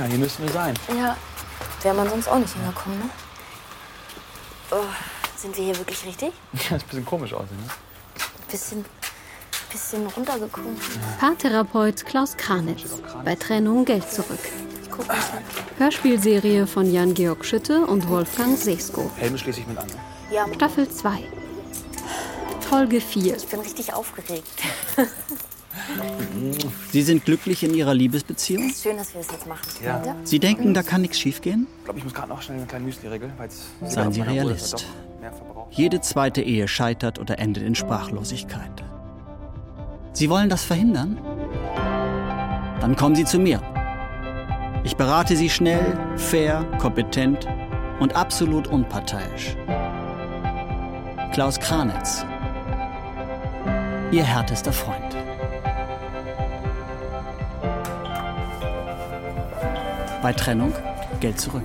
Ja, hier müssten wir sein. Ja, wäre man sonst auch nicht hingekommen, ne? Oh, sind wir hier wirklich richtig? Ja, ist ein bisschen komisch aussehen, ne? Bisschen, bisschen runtergekommen. Paartherapeut Klaus Kranitz. Bei Trennung Geld zurück. Hörspielserie von Jan-Georg Schütte und Wolfgang Sesko. Helme schließe ich mit an. ne? Ja, Staffel 2. Folge 4. ich bin richtig aufgeregt. Sie sind glücklich in Ihrer Liebesbeziehung? Schön, dass wir das jetzt machen. Ja. Sie denken, da kann nichts schiefgehen? Ich glaube, ich muss gerade noch schnell eine kleine Müsli-Regel, weil es... Seien Sie Realist. Jede zweite Ehe scheitert oder endet in Sprachlosigkeit. Sie wollen das verhindern? Dann kommen Sie zu mir. Ich berate Sie schnell, fair, kompetent und absolut unparteiisch. Klaus Kranitz. Ihr härtester Freund. Bei Trennung Geld zurück.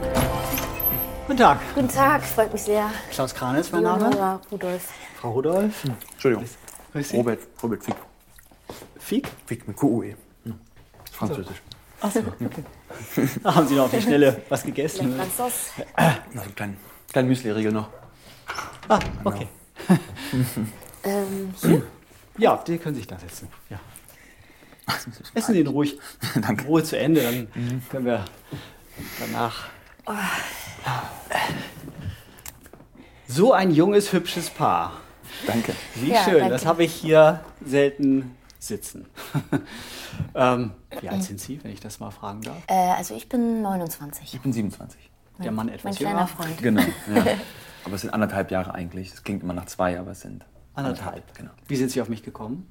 Guten Tag. Guten Tag, freut mich sehr. Klaus Kranitz, mein Name. Laura Rudolf. Frau Rudolf. Entschuldigung. Grüß Sie. Robert, Robert Fick. Fick? Fick mit QUE. Hm. Französisch. Achso, okay. Haben Sie noch auf die Schnelle was gegessen? Sauce. Noch so einen kleinen, kleinen Müsli-Regel noch. Ah, okay. Ähm, hier? Ja, die können sich da setzen. Ja. Essen Sie ihn ruhig. Danke. Ruhe zu Ende, dann können wir danach. So ein junges, hübsches Paar. Danke. Wie Ja, schön, danke. das habe ich hier selten sitzen. ähm, wie alt sind Sie, wenn ich das mal fragen darf? Äh, also ich bin 29. Ich bin 27. Der Mann Mein etwas kleiner jünger. Freund. Genau. Ja. Aber es sind anderthalb Jahre eigentlich. Es klingt immer nach zwei, aber es sind Anderthalb. Genau. Wie sind Sie auf mich gekommen?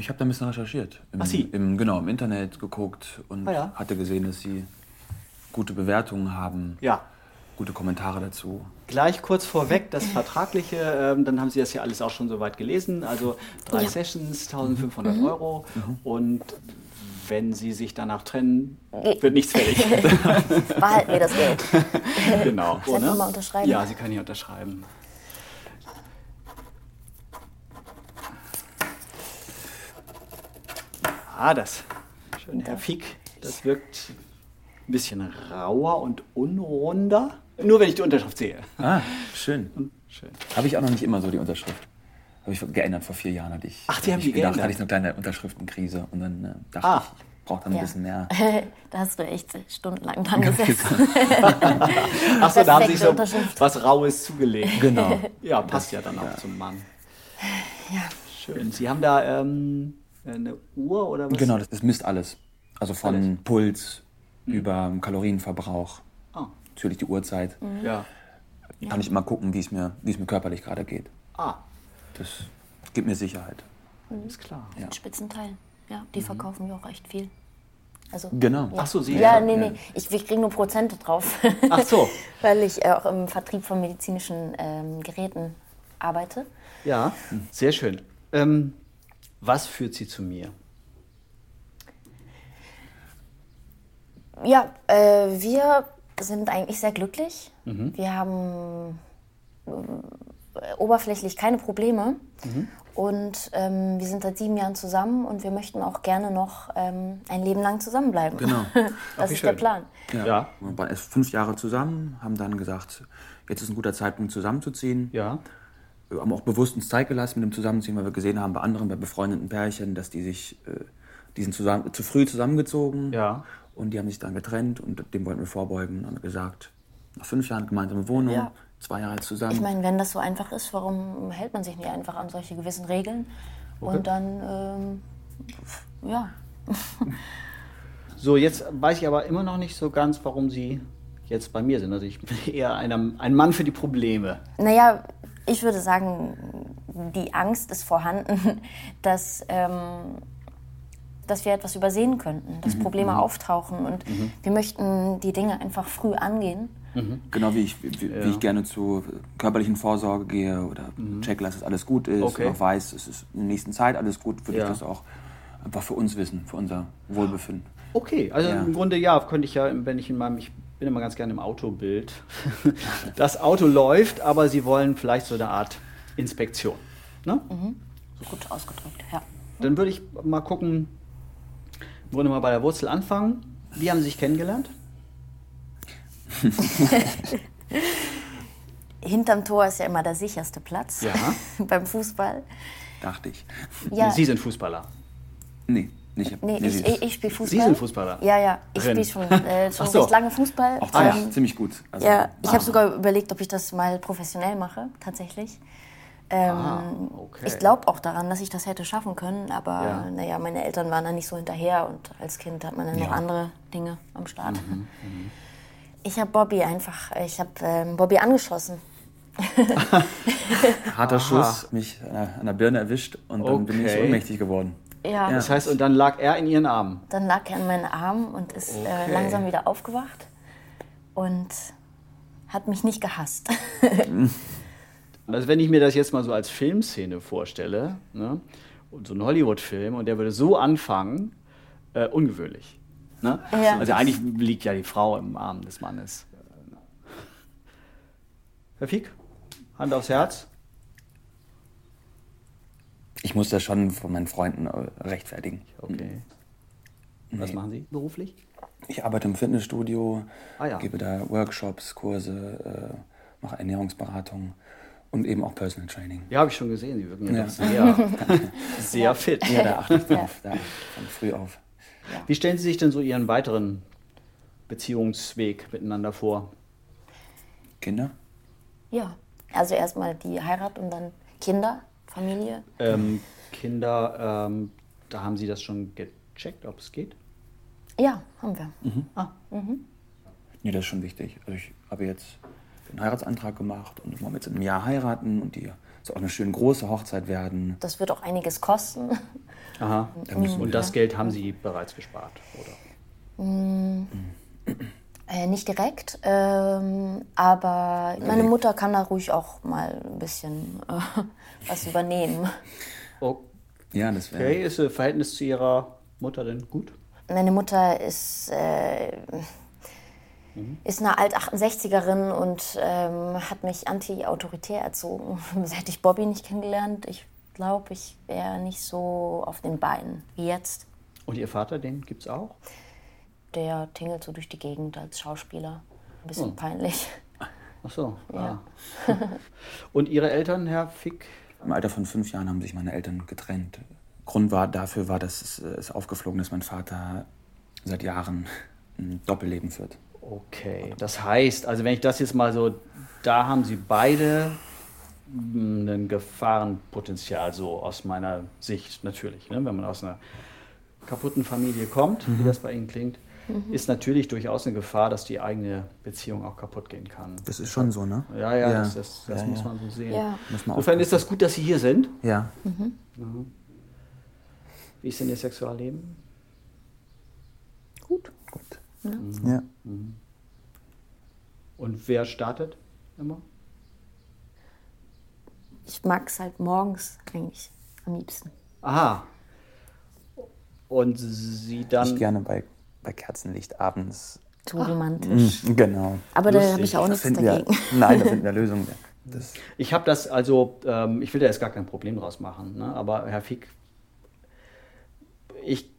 Ich habe da ein bisschen recherchiert. Im, Ach, Sie? Im, genau, im Internet geguckt und Ah, ja. hatte gesehen, dass Sie gute Bewertungen haben, Ja, gute Kommentare dazu. Gleich kurz vorweg das Vertragliche, ähm, dann haben Sie das ja alles auch schon soweit gelesen. Also drei Ja. Sessions, 1500 Euro und wenn Sie sich danach trennen, wird nichts fällig. Behalten wir das Geld. genau. Soll ich oder? mal unterschreiben? Ja, Sie können hier unterschreiben. Ah, das. Schön, Herr Fick. Das wirkt ein bisschen rauer und unrunder. Nur wenn ich die Unterschrift sehe. Ah, schön. Schön. Habe ich auch noch nicht immer so die Unterschrift. Habe ich geändert vor vier Jahren. Hatte ich, Ach, die haben ich die gedacht, geändert? hatte ich eine kleine Unterschriftenkrise und dann äh, dachte Ah. ich, ich brauche dann ein Ja. bisschen mehr. da hast du echt stundenlang dran gesessen. Achso, da haben Perfekte so was Raues zugelegt. Genau. Ja, passt ja dann auch zum Mann. Ja. Schön. Sie haben da ähm, eine Uhr oder was? Genau, das, das misst alles. Also von Alles. Puls über Kalorienverbrauch, Ah, natürlich die Uhrzeit. ja. Kann ich immer gucken, wie es mir, wie es mir körperlich gerade geht. Ah, Das gibt mir Sicherheit. ist klar. Ja. Spitzenteil. Ja, die verkaufen ja auch echt viel. Also, Genau. Ach so, Sie. ja, nee, nee. Ich, wir kriegen nur Prozente drauf. Ach so. Weil ich äh, auch im Vertrieb von medizinischen ähm, Geräten arbeite. Ja, sehr schön. Ähm, was führt Sie zu mir? Ja, äh, wir sind eigentlich sehr glücklich. Wir haben äh, oberflächlich keine Probleme. Und ähm, wir sind seit sieben Jahren zusammen und wir möchten auch gerne noch ähm, ein Leben lang zusammenbleiben. Genau. das ist der schön. Plan. Ja. Wir waren erst fünf Jahre zusammen, haben dann gesagt, jetzt ist ein guter Zeitpunkt zusammenzuziehen. Ja. Wir haben auch bewusst uns Zeit gelassen mit dem Zusammenziehen, weil wir gesehen haben bei anderen, bei befreundeten Pärchen, dass die sich, äh, die sind zusammen, zu früh zusammengezogen. Ja. Und die haben sich dann getrennt und dem wollten wir vorbeugen. Haben wir gesagt, nach fünf Jahren gemeinsame Wohnung, Ja. zwei Jahre zusammen. Ich meine, wenn das so einfach ist, warum hält man sich nicht einfach an solche gewissen Regeln? Und dann, ähm, ja. So, jetzt weiß ich aber immer noch nicht so ganz, warum Sie jetzt bei mir sind. Also ich bin eher einer, ein Mann für die Probleme. Naja, ich würde sagen, die Angst ist vorhanden, dass, ähm, dass wir etwas übersehen könnten, dass Probleme auftauchen. Und wir möchten die Dinge einfach früh angehen. Genau wie ich, wie, wie ich gerne zur körperlichen Vorsorge gehe oder check, dass es alles gut ist Mhm. Okay. und auch weiß, es ist in der nächsten Zeit alles gut, würde Ja. ich das auch einfach für uns wissen, für unser Wohlbefinden. Okay, also Ja. im Grunde ja, könnte ich ja, wenn ich in meinem, ich bin immer ganz gerne im Autobild. Das Auto läuft, aber Sie wollen vielleicht so eine Art Inspektion. Ne? Gut ausgedrückt, ja. Dann würde ich mal gucken, im Grunde mal bei der Wurzel anfangen. Wie haben Sie sich kennengelernt? Hinterm Tor ist ja immer der sicherste Platz Ja. beim Fußball. Dachte ich. Ja, Sie sind Fußballer. Nee, nicht. nee, ich, ich, ich spiele Fußball. Sie sind Fußballer? Ja, ja, ich spiele schon, äh, schon so. recht lange Fußball. Auch Ah, ja. ziemlich, ziemlich gut. Also, Ja, ich habe ah. sogar überlegt, ob ich das mal professionell mache, tatsächlich. Ähm, Ah, okay. Ich glaube auch daran, dass ich das hätte schaffen können, aber Ja. naja, meine Eltern waren da nicht so hinterher und als Kind hat man dann noch andere Dinge am Start. Mhm, Ich habe Bobby einfach, ich habe ähm, Bobby angeschossen. Harter Schuss, mich an der, an der Birne erwischt und dann bin ich Okay. ohnmächtig geworden. Ja, Das heißt, und dann lag er in Ihren Armen. dann lag er in meinen Armen und ist Okay. äh, langsam wieder aufgewacht und hat mich nicht gehasst. Also wenn ich mir das jetzt mal so als Filmszene vorstelle, ne, und so ein Hollywood-Film, und der würde so anfangen, äh, ungewöhnlich. Ne? Ja. Also eigentlich liegt ja die Frau im Arm des Mannes. Herr Fick, Hand aufs Herz. Ich muss das schon von meinen Freunden äh, rechtfertigen. Okay. Was machen Sie beruflich? Ich arbeite im Fitnessstudio, Ah, ja. gebe da Workshops, Kurse, äh, mache Ernährungsberatung und eben auch Personal Training. Ja, habe ich schon gesehen. Sie wirken ja, Ja. sehr, sehr fit. Ja, da achte ich drauf, da achte ich von früh auf. Wie stellen Sie sich denn so Ihren weiteren Beziehungsweg miteinander vor? Kinder? ja, also erstmal die Heirat und dann Kinder, Familie. Ähm, Kinder, ähm, da haben Sie das schon gecheckt, ob es geht? Ja, haben wir. Nee, das ist schon wichtig. Also ich habe jetzt einen Heiratsantrag gemacht und wollen jetzt in einem Jahr heiraten und die soll auch eine schöne große Hochzeit werden. Das wird auch einiges kosten. Aha. Da Und das Geld haben Sie bereits gespart, oder? Äh, nicht direkt, ähm, aber meine Mutter kann da ruhig auch mal ein bisschen äh, was übernehmen. Ja, das wäre. Okay, ist Ihr Verhältnis zu Ihrer Mutter denn gut? Meine Mutter ist, äh, ist eine Alt-68erin und ähm, hat mich anti-autoritär erzogen. Seit ich Bobby nicht kennengelernt, ich glaube, ich wäre nicht so auf den Beinen wie jetzt. Und Ihr Vater, den gibt's auch? Der tingelt so durch die Gegend als Schauspieler. Ein bisschen Oh. peinlich. Ach so. Ja. Ah. Und Ihre Eltern, Herr Fick? Im Alter von fünf Jahren haben sich meine Eltern getrennt. Grund war, dafür war, dass es äh, ist aufgeflogen ist, mein Vater seit Jahren ein Doppelleben führt. Okay, das heißt, also wenn ich das jetzt mal so, da haben Sie beide mh, ein Gefahrenpotenzial, so aus meiner Sicht natürlich. Ne? Wenn man aus einer kaputten Familie kommt, wie das bei Ihnen klingt, ist natürlich durchaus eine Gefahr, dass die eigene Beziehung auch kaputt gehen kann. Das ist schon so, ne? Ja, ja, das, das, das Ja, muss ja. man so sehen. Ja. Insofern ist das gut, dass Sie hier sind. Ja. Wie ist denn Ihr Sexualleben? Gut. Gut. Ja. Und wer startet immer? Ich mag es halt morgens eigentlich am liebsten. Aha. Und Sie dann. Ich gerne bei, bei Kerzenlicht abends. So romantisch. Genau. Aber da Lustig. habe ich auch Da nichts finden wir, dagegen. nein, da finden wir Lösungen. Das, Ich habe das also, ähm, ich will da jetzt gar kein Problem draus machen, ne? aber Herr Fick, ich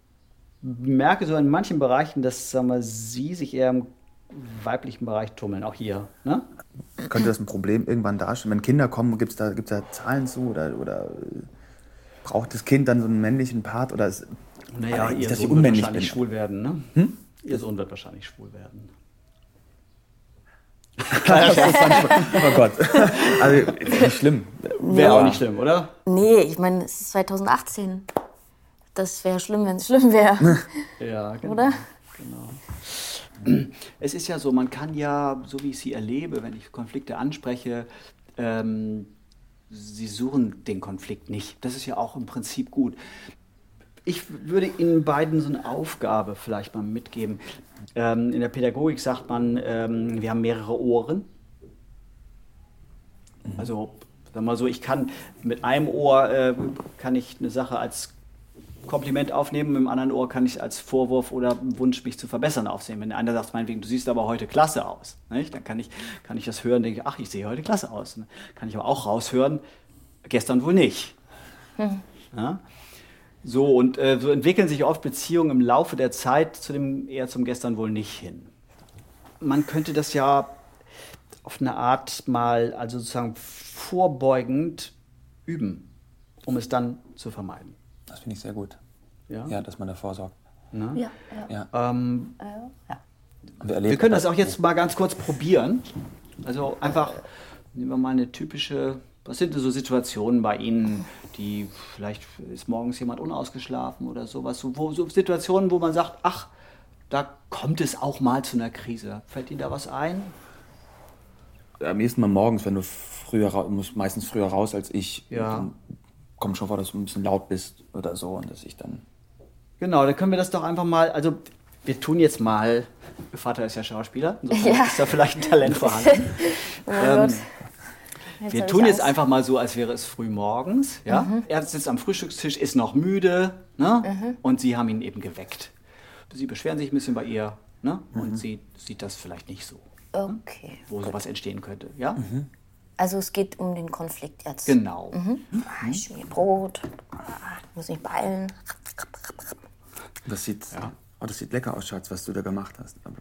merke so in manchen Bereichen, dass sagen wir, Sie sich eher im weiblichen Bereich tummeln, auch hier. Ne? könnte das ein Problem irgendwann darstellen? Wenn Kinder kommen, gibt es da, gibt's da Zahlen zu? Oder, oder äh, braucht das Kind dann so einen männlichen Part? Oder ist, Naja, Ihr dass ich Sohn wird wahrscheinlich bin. schwul werden. Ne? Ihr Sohn wird wahrscheinlich schwul werden. oh Gott. Also, nicht schlimm. Wäre auch nicht schlimm, oder? Nee, ich meine, es ist 2018. Das wäre schlimm, wenn es schlimm wäre. Ja, genau. Oder? Es ist ja so, man kann ja, so wie ich sie erlebe, wenn ich Konflikte anspreche, ähm, sie suchen den Konflikt nicht. Das ist ja auch im Prinzip gut. Ich würde Ihnen beiden so eine Aufgabe vielleicht mal mitgeben. Ähm, in der Pädagogik sagt man, ähm, wir haben mehrere Ohren. Also, sag mal so, ich kann mit einem Ohr äh, kann ich eine Sache als Kompliment aufnehmen, mit dem anderen Ohr kann ich es als Vorwurf oder Wunsch, mich zu verbessern, aufsehen. Wenn der andere sagt, meinetwegen, du siehst aber heute klasse aus, nicht? dann kann ich, kann ich das hören, denke ich, ach, ich sehe heute klasse aus. Kann ich aber auch raushören, gestern wohl nicht. Ja? So, und äh, so entwickeln sich oft Beziehungen im Laufe der Zeit zu dem, eher zum Gestern wohl nicht hin. Man könnte das ja auf eine Art mal, also sozusagen vorbeugend üben, um es dann zu vermeiden. Das finde ich sehr gut. Ja? Ja, dass man davor sorgt. Ja, ja. Ja. Ähm, ja. Und wir, wir können das auch jetzt mal ganz kurz probieren. Also einfach, nehmen wir mal eine typische, was sind denn so Situationen bei Ihnen, die vielleicht ist morgens jemand unausgeschlafen oder sowas, so, wo, so Situationen, wo man sagt, ach, da kommt es auch mal zu einer Krise. Fällt Ihnen da was ein? Am ehesten mal morgens, wenn du früher musst meistens früher raus als ich. Ja. Dann kommt schon vor, dass du ein bisschen laut bist oder so und dass ich dann. Genau, dann können wir das doch einfach mal, also wir tun jetzt mal, Ihr Vater ist ja Schauspieler, insofern Ja. ist da vielleicht ein Talent vorhanden. Oh mein Ähm, Gott. Jetzt Wir tun jetzt Angst. einfach mal so, als wäre es früh morgens. Ja? Er sitzt am Frühstückstisch, ist noch müde ne? und Sie haben ihn eben geweckt. Sie beschweren sich ein bisschen bei ihr ne? und sie sieht das vielleicht nicht so, Okay. wo sowas entstehen könnte. Ja? Also es geht um den Konflikt jetzt. Genau. Ah, ich schmier Brot. Muss mich beeilen. Das sieht, oh, das sieht lecker aus, Schatz, was du da gemacht hast. Aber,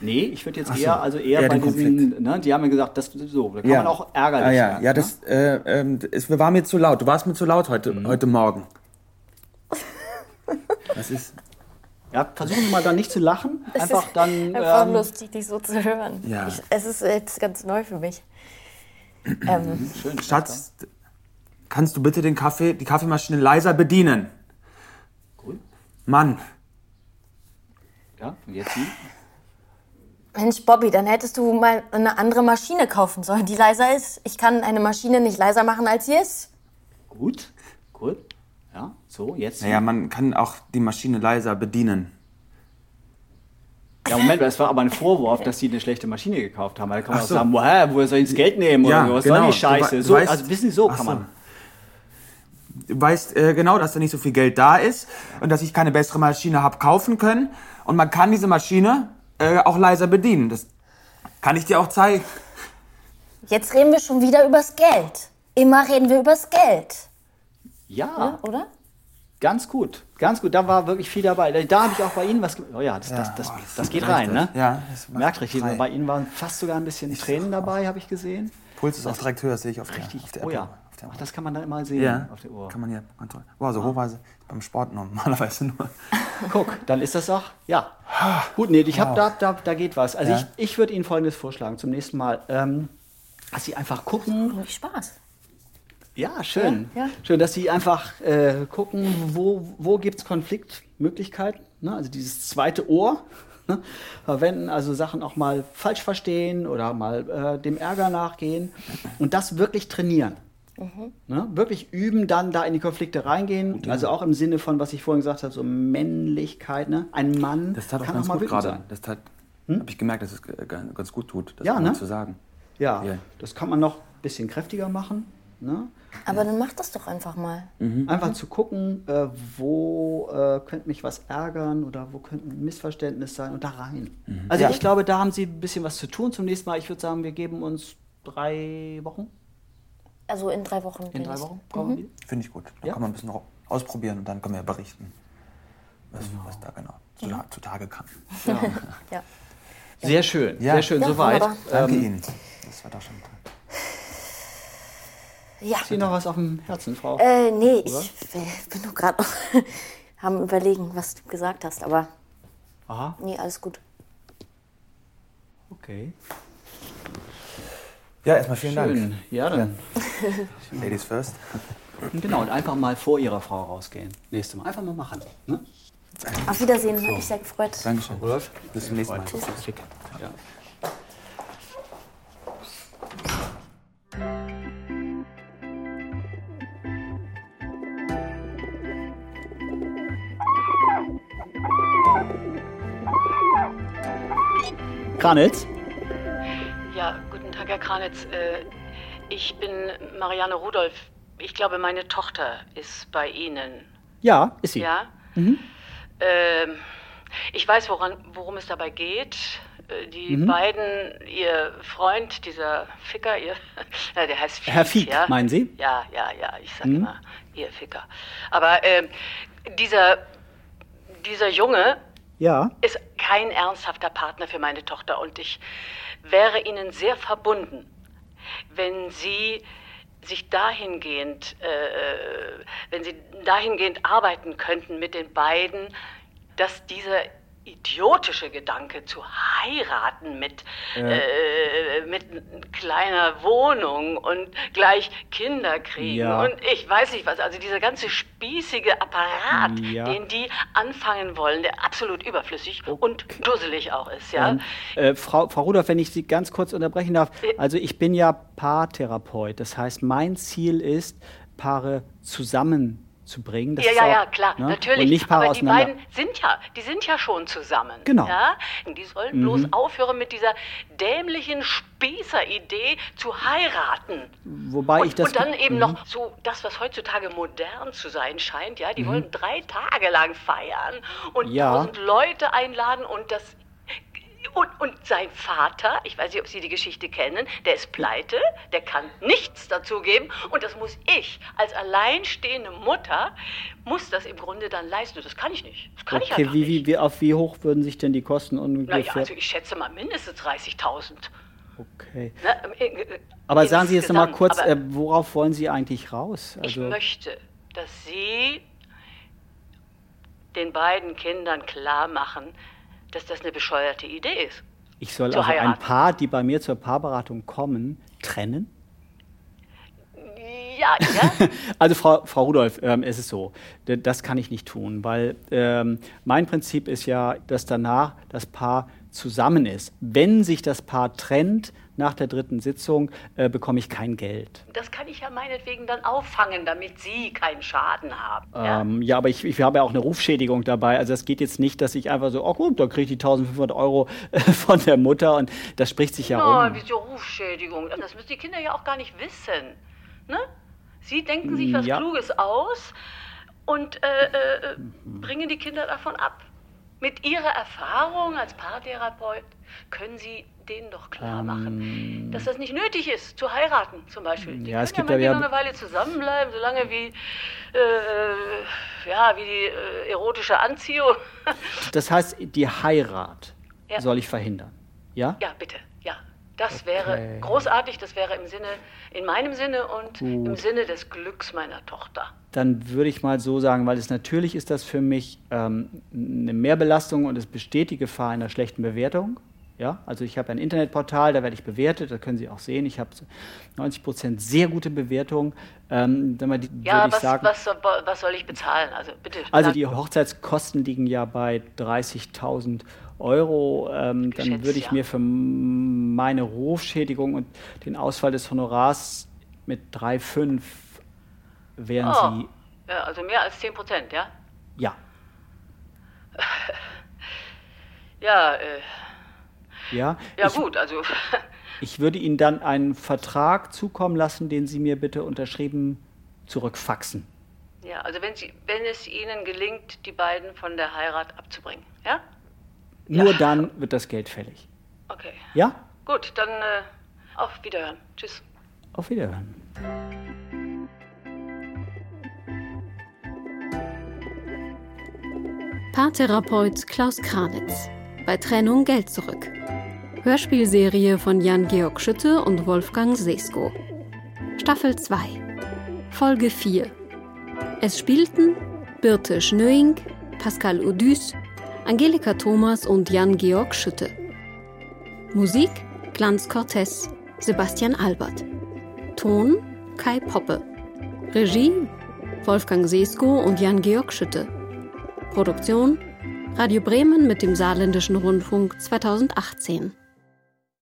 Nee, ich würde jetzt Ach so, eher, also eher, eher bei den diesen, ne? die haben mir gesagt, das so, da kann man auch ärgerlich ah, ja. werden. Ja, ne? das äh, ähm, es war mir zu laut. Du warst mir zu laut heute, Mhm. heute Morgen. Das ist. ja, versuchen Sie mal dann nicht zu lachen, einfach es ist dann... Einfach ähm, lustig, dich so zu hören. Ja. Ich, es ist jetzt ganz neu für mich. ähm, schön, Schatz, kannst du bitte den Kaffee, die Kaffeemaschine leiser bedienen? Cool. Mann. Ja, und jetzt Sie? Mensch, Bobby, dann hättest du mal eine andere Maschine kaufen sollen, die leiser ist. Ich kann eine Maschine nicht leiser machen, als sie ist. Gut, gut. Ja, so, jetzt. Naja, man kann auch die Maschine leiser bedienen. Ja, Moment, das war aber ein Vorwurf, dass sie eine schlechte Maschine gekauft haben. Da kann man Ach auch so. sagen, woher, woher soll ich das Geld nehmen Ja, oder so? Was genau. soll die Scheiße? So, weißt- also wissen Sie, so kann so. man. Du weißt äh, genau, dass da nicht so viel Geld da ist und dass ich keine bessere Maschine habe kaufen können. Und man kann diese Maschine äh, auch leiser bedienen. Das kann ich dir auch zeigen. Jetzt reden wir schon wieder übers Geld. Immer reden wir übers Geld, Ja, oder? ganz gut. Ganz gut. Da war wirklich viel dabei. Da, habe ich auch bei Ihnen was. Oh ja, das, das, das, oh, das geht reicht rein, ne? das. Ja, das Merkt richtig. frei. Bei Ihnen waren fast sogar ein bisschen Tränen dabei, habe ich gesehen. Puls ist auch direkt höher, das sehe ich auf der, Richtig. auf der Oh Apple- ja. Auf der Ach, das kann man dann immer sehen ja, auf der Uhr. kann man hier kontrollieren. Wow, so hochweise beim Sport normalerweise nur. Guck, dann ist das auch, ja. Gut, nee, ich habe da, da, da geht was. Also Ja. ich, ich würde Ihnen Folgendes vorschlagen zum nächsten Mal. Ähm, dass Sie einfach gucken, Irgendwie Spaß. Ja, schön. Ja, ja. Schön, dass Sie einfach äh, gucken, wo, wo gibt es Konfliktmöglichkeiten. Ne? Also dieses zweite Ohr ne? verwenden, also Sachen auch mal falsch verstehen oder mal äh, dem Ärger nachgehen und das wirklich trainieren. Mhm. Ne? Wirklich üben, dann da in die Konflikte reingehen. Also auch im Sinne von, was ich vorhin gesagt habe, so Männlichkeit. Ne? Ein Mann Das tat auch kann ganz auch mal gut gerade. sein. Das tat, habe ich gemerkt, dass es ganz gut tut, das Ja, mal ne? zu sagen. Ja, Ja. das kann man noch ein bisschen kräftiger machen. Ne? Aber dann mach das doch einfach mal. Einfach zu gucken, äh, wo äh, könnte mich was ärgern oder wo könnte ein Missverständnis sein und da rein. Also Ja. ich glaube, da haben Sie ein bisschen was zu tun zum nächsten Mal. Ich würde sagen, wir geben uns drei Wochen. Also in drei Wochen. In drei Wochen brauchen wir. Finde ich gut. Da Ja? kann man ein bisschen ro- ausprobieren und dann können wir berichten, was, was da genau zu, zutage kam. Ja. Sehr schön, Ja. sehr schön, Ja, soweit. wunderbar. Danke Ähm, Ihnen. Das war doch schon toll. ja. Ist Ihnen noch was auf dem Herzen, Frau? Äh, nee, Oder? ich bin nur gerade noch am überlegen, was du gesagt hast. Aber Aha, nee, alles gut. okay. Ja, erstmal vielen Dank. Schön. Ja, dann. Ladies first. Genau, und einfach mal vor Ihrer Frau rausgehen. Nächstes Mal. Einfach mal machen. Ne? Auf Wiedersehen, hat mich sehr gefreut. Dankeschön. Rudolf? Bis zum nächsten Mal. Schick. Ja. Kranitz? Ja, guten Tag, Herr Kranitz. Äh, Ich bin Marianne Rudolph. Ich glaube, meine Tochter ist bei Ihnen. Ja, ist sie. Ja? Ähm, ich weiß, woran, worum es dabei geht. äh, die mhm. beiden, ihr Freund, dieser Ficker, ihr, na, der heißt Fiek, Herr Fiek, ja? meinen Sie? Ja, ja, ja, ich sag mhm. immer, ihr Ficker. Aber äh, dieser, dieser Junge ja. ist kein ernsthafter Partner für meine Tochter und ich wäre Ihnen sehr verbunden, wenn Sie sich dahingehend, äh, äh, wenn Sie dahingehend arbeiten könnten mit den beiden, dass dieser idiotische Gedanke zu heiraten mit, ja. äh, mit kleiner Wohnung und gleich Kinder kriegen ja. und ich weiß nicht was, also dieser ganze spießige Apparat, ja. den die anfangen wollen, der absolut überflüssig okay. und dusselig auch ist, ja. Ähm, äh, Frau, Frau Rudolph, wenn ich Sie ganz kurz unterbrechen darf, also ich bin ja Paartherapeut, das heißt, mein Ziel ist, Paare zusammen zu bringen. ja, ja, auch, ja, klar, ne? natürlich. Und nicht Aber die beiden sind ja, die sind ja schon zusammen. Genau. Ja? Die sollen mhm. bloß aufhören mit dieser dämlichen Spießer-Idee zu heiraten. Wobei und, ich das und dann eben mhm. noch so das, was heutzutage modern zu sein scheint. Ja, die mhm. wollen drei Tage lang feiern und ja. tausend Leute einladen und das und, und sein Vater, ich weiß nicht, ob Sie die Geschichte kennen, der ist pleite, der kann nichts dazugeben und das muss ich als alleinstehende Mutter, muss das im Grunde dann leisten. Das kann ich nicht. Das kann okay, ich wie, nicht. Wie, auf wie hoch würden sich denn die Kosten ungefähr? Naja, also ich schätze mal mindestens 30.000. Okay. Na, äh, äh, aber sagen Sie jetzt noch mal kurz, äh, worauf wollen Sie eigentlich raus? Also ich möchte, dass Sie den beiden Kindern klar machen, dass das eine bescheuerte Idee ist. Ich soll also heiraten. ein Paar, die bei mir zur Paarberatung kommen, trennen? Ja, ja. also Frau, Frau Rudolph, ähm, es ist so, das kann ich nicht tun, weil ähm, mein Prinzip ist ja, dass danach das Paar zusammen ist. Wenn sich das Paar trennt, nach der dritten Sitzung äh, bekomme ich kein Geld. Das kann ich ja meinetwegen dann auffangen, damit Sie keinen Schaden haben. Ähm, ja? ja, aber ich, ich habe ja auch eine Rufschädigung dabei. Also es geht jetzt nicht, dass ich einfach so, oh gut, da kriege ich die 1500 Euro äh, von der Mutter und das spricht sich ja Nein, um. wieso Rufschädigung? Das müssen die Kinder ja auch gar nicht wissen. Ne? Sie denken sich was ja. Kluges aus und äh, äh, bringen die Kinder davon ab. Mit Ihrer Erfahrung als Paartherapeut können Sie denen doch klar machen, ähm, dass das nicht nötig ist, zu heiraten zum Beispiel. Die ja, es gibt ja, ja noch eine Weile zusammenbleiben, solange wie, äh, ja, wie die äh, erotische Anziehung. das heißt, die Heirat ja. soll ich verhindern, ja? Ja, bitte, ja. Das okay. wäre großartig, das wäre im Sinne, in meinem Sinne und Gut. im Sinne des Glücks meiner Tochter. Dann würde ich mal so sagen, weil es natürlich ist das für mich ähm, eine Mehrbelastung und es besteht die Gefahr einer schlechten Bewertung. Ja, also ich habe ein Internetportal, da werde ich bewertet, da können Sie auch sehen, ich habe 90 Prozent sehr gute Bewertungen. Ähm, die, ja, was, sagen, was, was, soll ich bezahlen? Also bitte. Also die Hochzeitskosten liegen ja bei 30.000 Euro. Ähm, dann würde ich ja. mir für meine Rufschädigung und den Ausfall des Honorars mit 3,5 wären oh. Sie. Ja, also mehr als 10 Prozent, ja? Ja. ja, äh. Ja, ja ich, gut, also. ich würde Ihnen dann einen Vertrag zukommen lassen, den Sie mir bitte unterschrieben zurückfaxen. Ja, also wenn, Sie, wenn es Ihnen gelingt, die beiden von der Heirat abzubringen, ja? Nur ja. dann wird das Geld fällig. Okay. Ja? Gut, dann äh, auf Wiederhören. Tschüss. Auf Wiederhören. Paartherapeut Klaus Kranitz. Bei Trennung Geld zurück. Hörspielserie von Jan-Georg Schütte und Wolfgang Sesko. Staffel 2. Folge 4. Es spielten Birte Schnöing, Pascal Odüs, Angelika Thomas und Jan-Georg Schütte. Musik Glanz Cortez, Sebastian Albert. Ton Kai Poppe. Regie Wolfgang Sesko und Jan-Georg Schütte. Produktion Radio Bremen mit dem Saarländischen Rundfunk 2018.